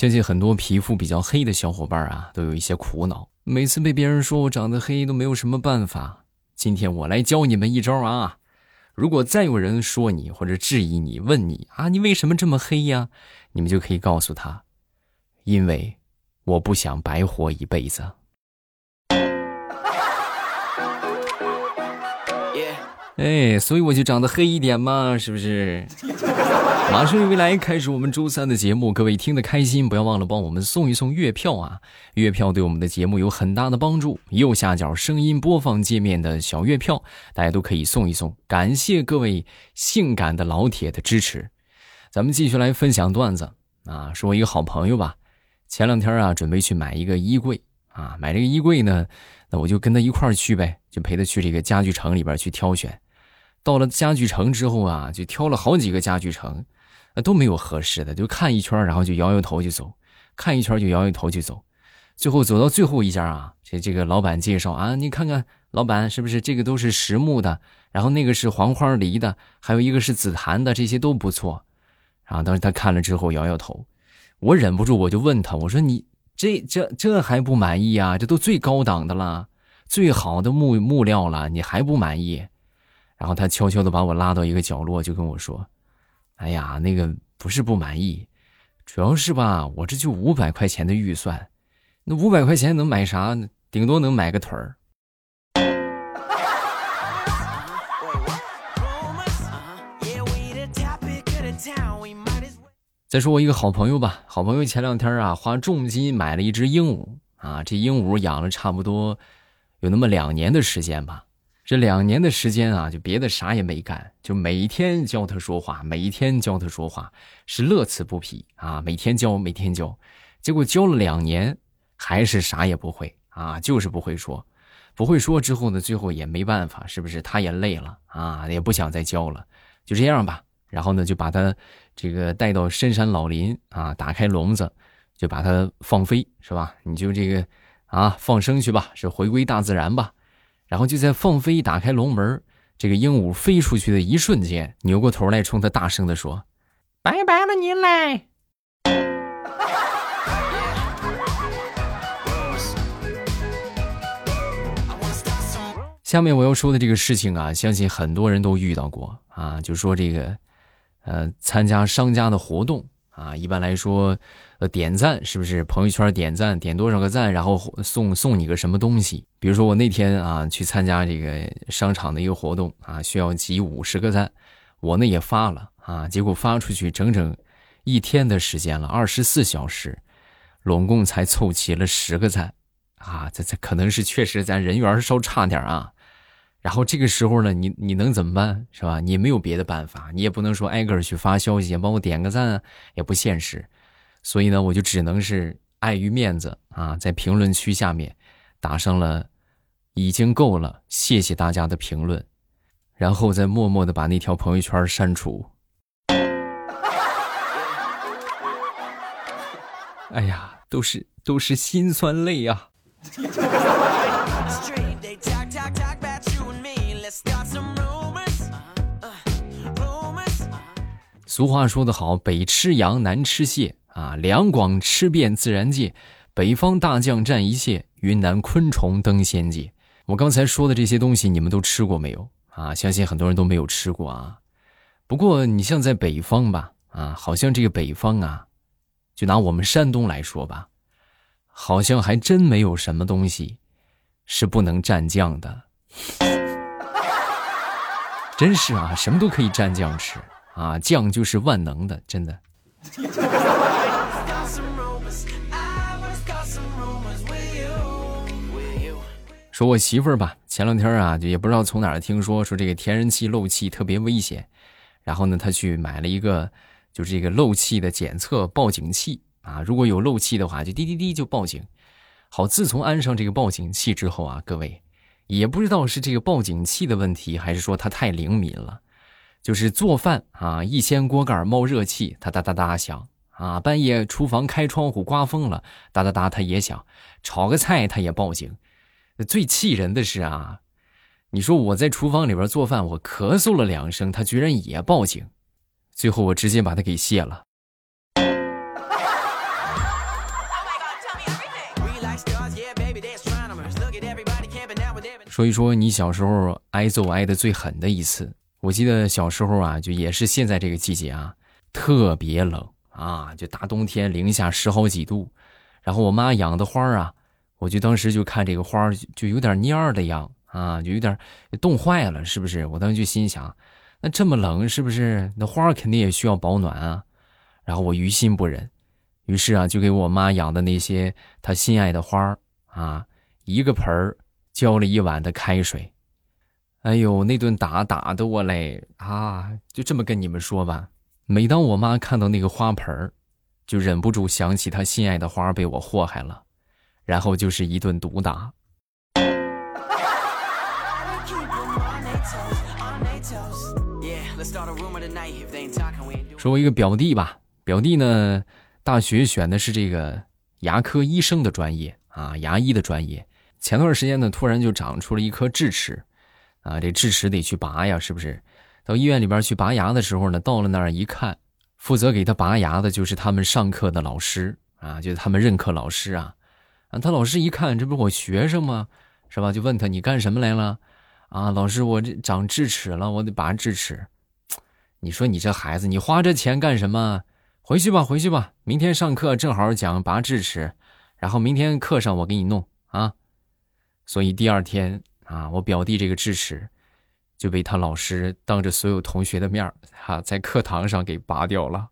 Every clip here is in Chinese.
相信很多皮肤比较黑的小伙伴啊，都有一些苦恼。每次被别人说我长得黑，都没有什么办法。今天我来教你们一招啊！如果再有人说你或者质疑你，问你啊，你为什么这么黑呀？你们就可以告诉他，因为我不想白活一辈子。哎，所以我就长得黑一点嘛，是不是？马上与未来开始我们周三的节目，各位听得开心，不要忘了帮我们送一送月票啊！月票对我们的节目有很大的帮助。右下角声音播放界面的小月票，大家都可以送一送。感谢各位性感的老铁的支持。咱们继续来分享段子啊，是我一个好朋友吧。前两天啊，准备去买一个衣柜啊，买这个衣柜呢，那我就跟他一块去呗，就陪他去这个家具城里边去挑选。到了家具城之后啊，就挑了好几个家具城，都没有合适的，就看一圈，然后就摇摇头就走，看一圈就摇摇头就走，最后走到最后一家啊，这这个老板介绍啊，你看看老板是不是这个都是实木的，然后那个是黄花梨的，还有一个是紫檀的，这些都不错。然后当时他看了之后摇摇头，我忍不住我就问他，我说你这这这还不满意啊？这都最高档的了，最好的木木料了，你还不满意？然后他悄悄的把我拉到一个角落，就跟我说：“哎呀，那个不是不满意，主要是吧，我这就五百块钱的预算，那五百块钱能买啥？顶多能买个腿儿。”再说我一个好朋友吧，好朋友前两天啊，花重金买了一只鹦鹉啊，这鹦鹉养了差不多有那么两年的时间吧。这两年的时间啊，就别的啥也没干，就每天教他说话，每天教他说话，是乐此不疲啊！每天教，每天教，结果教了两年，还是啥也不会啊，就是不会说，不会说之后呢，最后也没办法，是不是？他也累了啊，也不想再教了，就这样吧。然后呢，就把他这个带到深山老林啊，打开笼子，就把它放飞，是吧？你就这个啊，放生去吧，是回归大自然吧。然后就在放飞打开笼门，这个鹦鹉飞出去的一瞬间，扭过头来冲他大声的说：“拜拜了，您嘞。”下面我要说的这个事情啊，相信很多人都遇到过啊，就说这个，呃，参加商家的活动。啊，一般来说，呃，点赞是不是朋友圈点赞，点多少个赞，然后送送你个什么东西？比如说我那天啊去参加这个商场的一个活动啊，需要集五十个赞，我呢也发了啊，结果发出去整整一天的时间了，二十四小时，拢共才凑齐了十个赞，啊，这这可能是确实咱人缘稍差点啊。然后这个时候呢，你你能怎么办是吧？你没有别的办法，你也不能说挨个去发消息帮我点个赞，也不现实。所以呢，我就只能是碍于面子啊，在评论区下面打上了“已经够了，谢谢大家的评论”，然后再默默的把那条朋友圈删除。哎呀，都是都是心酸泪呀。俗话说得好，北吃羊，南吃蟹啊。两广吃遍自然界，北方大酱蘸一切，云南昆虫登仙界。我刚才说的这些东西，你们都吃过没有啊？相信很多人都没有吃过啊。不过你像在北方吧，啊，好像这个北方啊，就拿我们山东来说吧，好像还真没有什么东西是不能蘸酱的。真是啊，什么都可以蘸酱吃。啊，酱就是万能的，真的。说我媳妇儿吧，前两天啊，就也不知道从哪儿听说，说这个天然气漏气特别危险，然后呢，她去买了一个，就是这个漏气的检测报警器啊，如果有漏气的话，就滴滴滴就报警。好，自从安上这个报警器之后啊，各位也不知道是这个报警器的问题，还是说它太灵敏了。就是做饭啊一掀锅盖冒热气它哒哒哒响。啊半夜厨房开窗户刮风了哒哒哒它也响。炒个菜它也报警。最气人的是啊你说我在厨房里边做饭我咳嗽了两声他居然也报警。最后我直接把它给卸了。说一说你小时候挨揍挨的最狠的一次。我记得小时候啊，就也是现在这个季节啊，特别冷啊，就大冬天零下十好几度。然后我妈养的花啊，我就当时就看这个花就有点蔫儿的样啊，就有点冻坏了，是不是？我当时就心想，那这么冷，是不是那花肯定也需要保暖啊？然后我于心不忍，于是啊，就给我妈养的那些她心爱的花啊，一个盆儿浇了一碗的开水。哎呦，那顿打打的我嘞啊！就这么跟你们说吧，每当我妈看到那个花盆儿，就忍不住想起她心爱的花被我祸害了，然后就是一顿毒打。说，我一个表弟吧，表弟呢，大学选的是这个牙科医生的专业啊，牙医的专业。前段时间呢，突然就长出了一颗智齿。啊，这智齿得去拔呀，是不是？到医院里边去拔牙的时候呢，到了那儿一看，负责给他拔牙的就是他们上课的老师啊，就是他们任课老师啊。啊，他老师一看，这不是我学生吗？是吧？就问他你干什么来了？啊，老师，我这长智齿了，我得拔智齿。你说你这孩子，你花这钱干什么？回去吧，回去吧，明天上课正好讲拔智齿，然后明天课上我给你弄啊。所以第二天。啊！我表弟这个智齿就被他老师当着所有同学的面哈，在课堂上给拔掉了。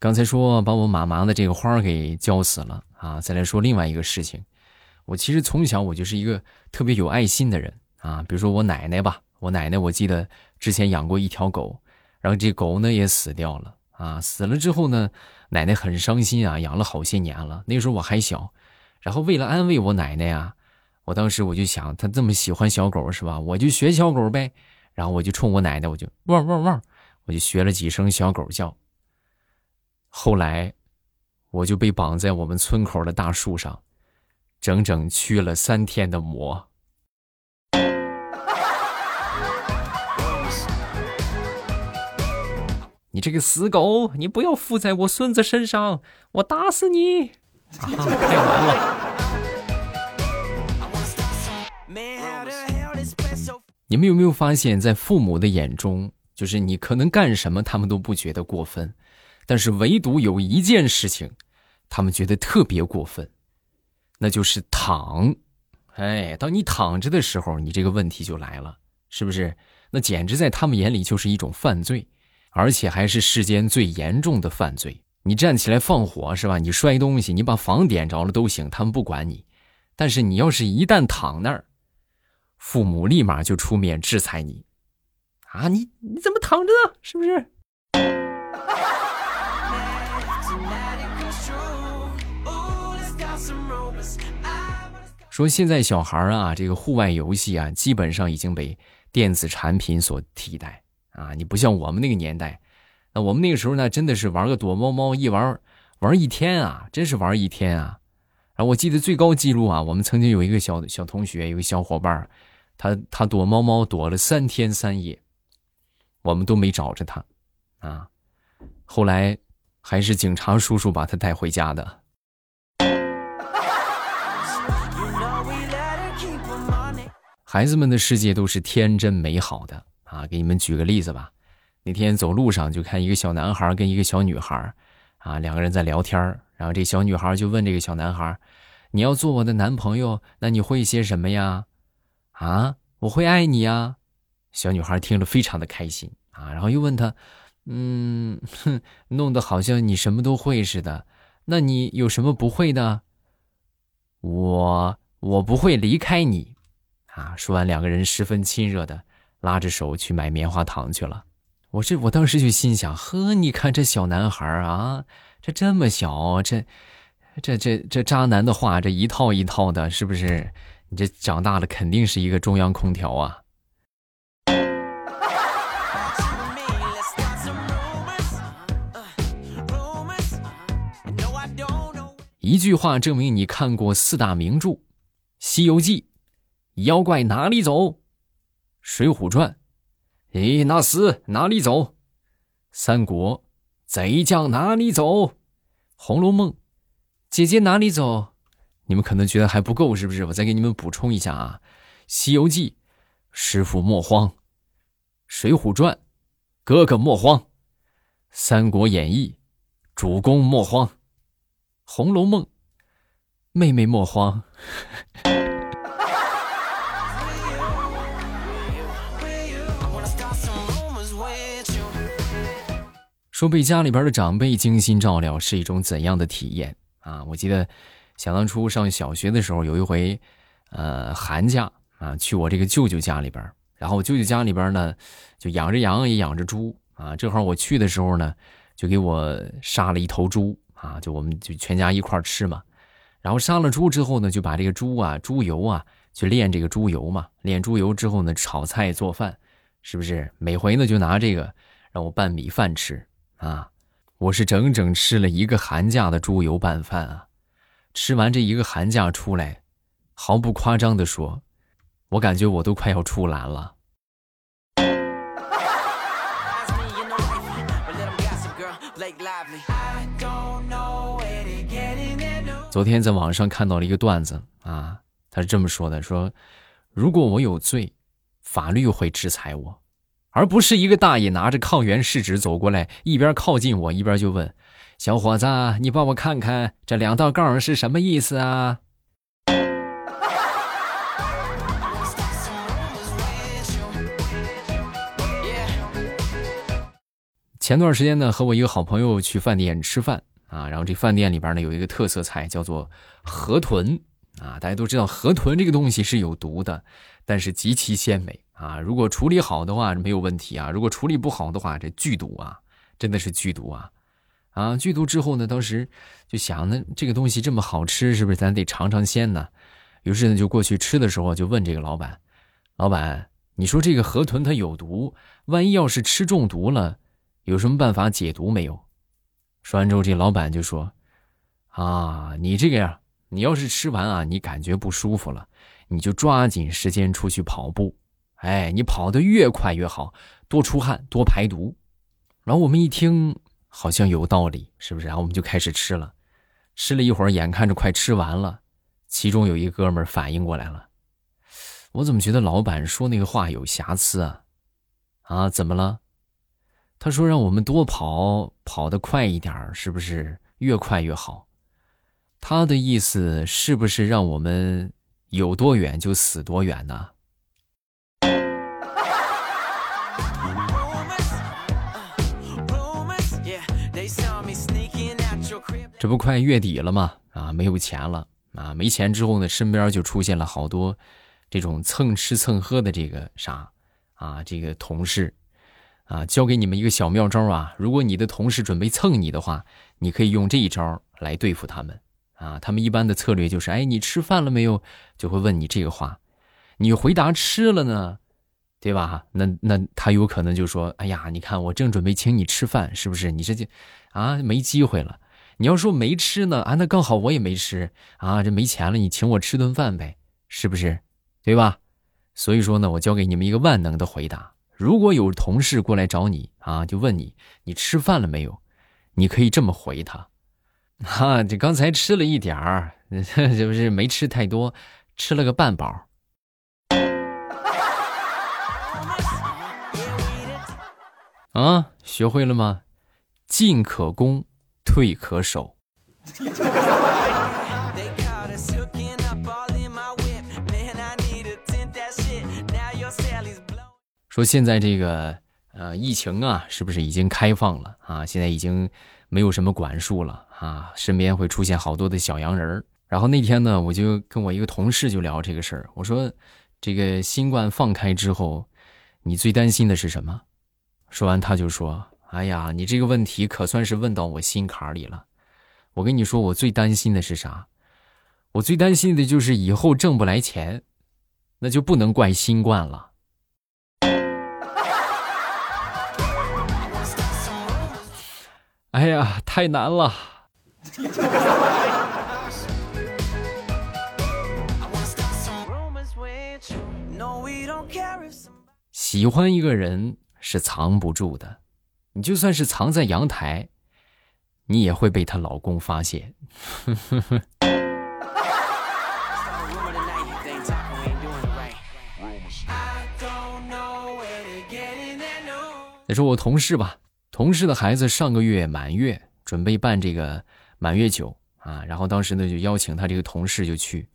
刚才说把我妈妈的这个花给浇死了啊！再来说另外一个事情，我其实从小我就是一个特别有爱心的人啊。比如说我奶奶吧，我奶奶我记得之前养过一条狗，然后这狗呢也死掉了。啊，死了之后呢，奶奶很伤心啊，养了好些年了。那时候我还小，然后为了安慰我奶奶呀，我当时我就想，她这么喜欢小狗是吧？我就学小狗呗。然后我就冲我奶奶，我就汪汪汪，我就学了几声小狗叫。后来，我就被绑在我们村口的大树上，整整驱了三天的魔。你这个死狗，你不要附在我孙子身上，我打死你！啊，太完了！你们有没有发现，在父母的眼中，就是你可能干什么，他们都不觉得过分，但是唯独有一件事情，他们觉得特别过分，那就是躺。哎，当你躺着的时候，你这个问题就来了，是不是？那简直在他们眼里就是一种犯罪。而且还是世间最严重的犯罪。你站起来放火是吧？你摔东西，你把房点着了都行，他们不管你。但是你要是一旦躺那儿，父母立马就出面制裁你。啊，你你怎么躺着呢？是不是？说现在小孩啊，这个户外游戏啊，基本上已经被电子产品所替代。啊，你不像我们那个年代，那我们那个时候呢，真的是玩个躲猫猫，一玩玩一天啊，真是玩一天啊。然后我记得最高记录啊，我们曾经有一个小小同学，有个小伙伴，他他躲猫猫躲了三天三夜，我们都没找着他，啊，后来还是警察叔叔把他带回家的。孩子们的世界都是天真美好的。啊，给你们举个例子吧。那天走路上就看一个小男孩跟一个小女孩，啊，两个人在聊天然后这小女孩就问这个小男孩：“你要做我的男朋友，那你会些什么呀？”啊，我会爱你呀。小女孩听了非常的开心啊，然后又问他：“嗯，哼，弄得好像你什么都会似的。那你有什么不会的？”我我不会离开你。啊，说完，两个人十分亲热的。拉着手去买棉花糖去了，我这我当时就心想：呵，你看这小男孩啊，这这么小，这这这这渣男的话，这一套一套的，是不是？你这长大了肯定是一个中央空调啊！一句话证明你看过四大名著，《西游记》，妖怪哪里走？《水浒传》，咦，那厮哪里走？《三国》，贼将哪里走？《红楼梦》，姐姐哪里走？你们可能觉得还不够，是不是？我再给你们补充一下啊，《西游记》，师傅莫慌；《水浒传》，哥哥莫慌；《三国演义》，主公莫慌；《红楼梦》，妹妹莫慌。说被家里边的长辈精心照料是一种怎样的体验啊？我记得，想当初上小学的时候，有一回，呃，寒假啊，去我这个舅舅家里边，然后我舅舅家里边呢，就养着羊也养着猪啊。正好我去的时候呢，就给我杀了一头猪啊，就我们就全家一块吃嘛。然后杀了猪之后呢，就把这个猪啊、猪油啊，去炼这个猪油嘛。炼猪油之后呢，炒菜做饭，是不是？每回呢，就拿这个让我拌米饭吃。啊，我是整整吃了一个寒假的猪油拌饭啊！吃完这一个寒假出来，毫不夸张的说，我感觉我都快要出栏了。昨天在网上看到了一个段子啊，他是这么说的：说如果我有罪，法律会制裁我。而不是一个大爷拿着抗原试纸走过来，一边靠近我，一边就问：“小伙子，你帮我看看这两道杠是什么意思啊？”前段时间呢，和我一个好朋友去饭店吃饭啊，然后这饭店里边呢有一个特色菜叫做河豚啊，大家都知道河豚这个东西是有毒的，但是极其鲜美。啊，如果处理好的话没有问题啊，如果处理不好的话，这剧毒啊，真的是剧毒啊！啊，剧毒之后呢，当时就想，那这个东西这么好吃，是不是咱得尝尝鲜呢？于是呢，就过去吃的时候就问这个老板：“老板，你说这个河豚它有毒，万一要是吃中毒了，有什么办法解毒没有？”说完之后，这老板就说：“啊，你这个呀，你要是吃完啊，你感觉不舒服了，你就抓紧时间出去跑步。”哎，你跑得越快越好，多出汗，多排毒。然后我们一听，好像有道理，是不是？然后我们就开始吃了，吃了一会儿，眼看着快吃完了，其中有一哥们儿反应过来了，我怎么觉得老板说那个话有瑕疵啊？啊，怎么了？他说让我们多跑，跑得快一点，是不是越快越好？他的意思是不是让我们有多远就死多远呢？这不快月底了吗？啊，没有钱了啊！没钱之后呢，身边就出现了好多这种蹭吃蹭喝的这个啥啊，这个同事啊，教给你们一个小妙招啊！如果你的同事准备蹭你的话，你可以用这一招来对付他们啊！他们一般的策略就是：哎，你吃饭了没有？就会问你这个话，你回答吃了呢，对吧？那那他有可能就说：哎呀，你看我正准备请你吃饭，是不是？你这就啊，没机会了。你要说没吃呢啊，那刚好我也没吃啊，这没钱了，你请我吃顿饭呗，是不是？对吧？所以说呢，我教给你们一个万能的回答：如果有同事过来找你啊，就问你你吃饭了没有，你可以这么回他：哈，这刚才吃了一点儿，这不是没吃太多，吃了个半饱。啊，学会了吗？进可攻。退可守。说现在这个呃疫情啊，是不是已经开放了啊？现在已经没有什么管束了啊，身边会出现好多的小洋人儿。然后那天呢，我就跟我一个同事就聊这个事儿，我说这个新冠放开之后，你最担心的是什么？说完他就说。哎呀，你这个问题可算是问到我心坎里了。我跟你说，我最担心的是啥？我最担心的就是以后挣不来钱，那就不能怪新冠了。哎呀，太难了。喜欢一个人是藏不住的。你就算是藏在阳台，你也会被她老公发现。再说我同事吧，同事的孩子上个月满月，准备办这个满月酒啊，然后当时呢就邀请他这个同事就去，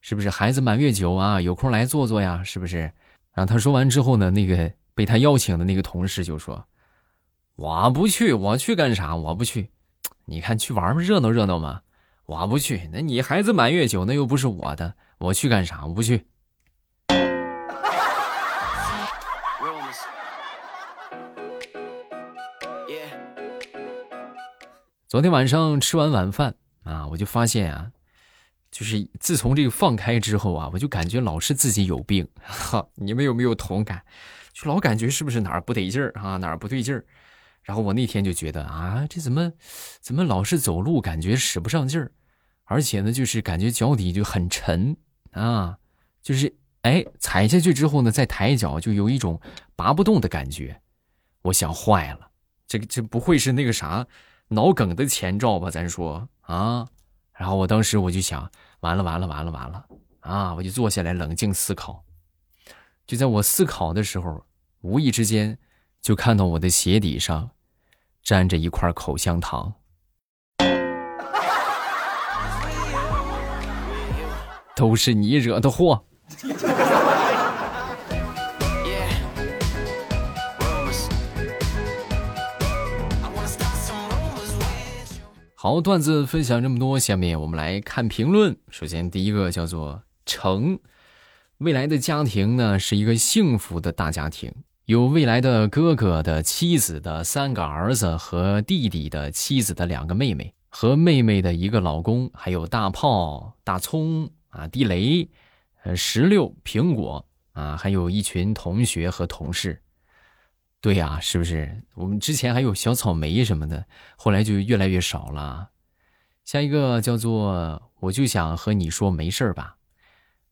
是不是？孩子满月酒啊，有空来坐坐呀，是不是？然后他说完之后呢，那个被他邀请的那个同事就说：“我不去，我去干啥？我不去。你看去玩嘛，热闹热闹嘛。我不去。那你孩子满月酒，那又不是我的，我去干啥？我不去。”昨天晚上吃完晚饭啊，我就发现啊，就是自从这个放开之后啊，我就感觉老是自己有病。哈，你们有没有同感？就老感觉是不是哪儿不得劲儿啊，哪儿不对劲儿？然后我那天就觉得啊，这怎么怎么老是走路感觉使不上劲儿，而且呢，就是感觉脚底就很沉啊，就是哎踩下去之后呢，再抬脚就有一种拔不动的感觉。我想坏了，这个这不会是那个啥？脑梗的前兆吧，咱说啊，然后我当时我就想，完了完了完了完了啊！我就坐下来冷静思考。就在我思考的时候，无意之间就看到我的鞋底上粘着一块口香糖，都是你惹的祸。好，段子分享这么多，下面我们来看评论。首先，第一个叫做成，未来的家庭呢是一个幸福的大家庭，有未来的哥哥的妻子的三个儿子和弟弟的妻子的两个妹妹和妹妹的一个老公，还有大炮、大葱啊、地雷、呃石榴、苹果啊，还有一群同学和同事。对呀，是不是？我们之前还有小草莓什么的，后来就越来越少了。下一个叫做，我就想和你说没事吧。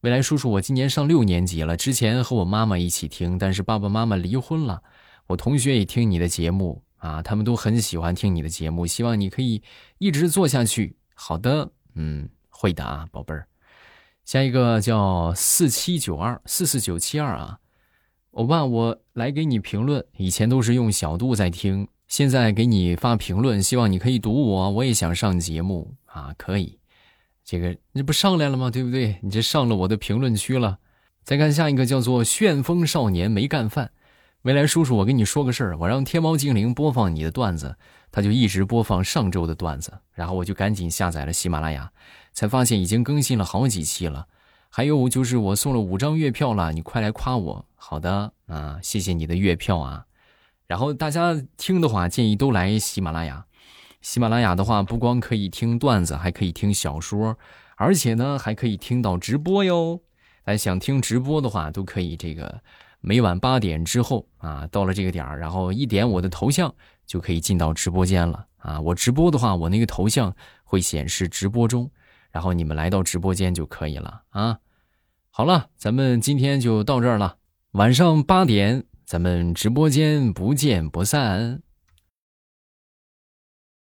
未来叔叔，我今年上六年级了，之前和我妈妈一起听，但是爸爸妈妈离婚了。我同学也听你的节目啊，他们都很喜欢听你的节目，希望你可以一直做下去。好的，嗯，会的啊，宝贝儿。下一个叫四七九二四四九七二啊。欧巴，我来给你评论。以前都是用小度在听，现在给你发评论，希望你可以读我。我也想上节目啊，可以。这个你不上来了吗？对不对？你这上了我的评论区了。再看下一个，叫做旋风少年没干饭。未来叔叔，我跟你说个事儿，我让天猫精灵播放你的段子，他就一直播放上周的段子，然后我就赶紧下载了喜马拉雅，才发现已经更新了好几期了。还有就是我送了五张月票了，你快来夸我。好的啊，谢谢你的月票啊。然后大家听的话，建议都来喜马拉雅。喜马拉雅的话，不光可以听段子，还可以听小说，而且呢，还可以听到直播哟。大家想听直播的话，都可以这个每晚八点之后啊，到了这个点儿，然后一点我的头像就可以进到直播间了啊。我直播的话，我那个头像会显示直播中。然后你们来到直播间就可以了啊！好了，咱们今天就到这儿了。晚上八点，咱们直播间不见不散。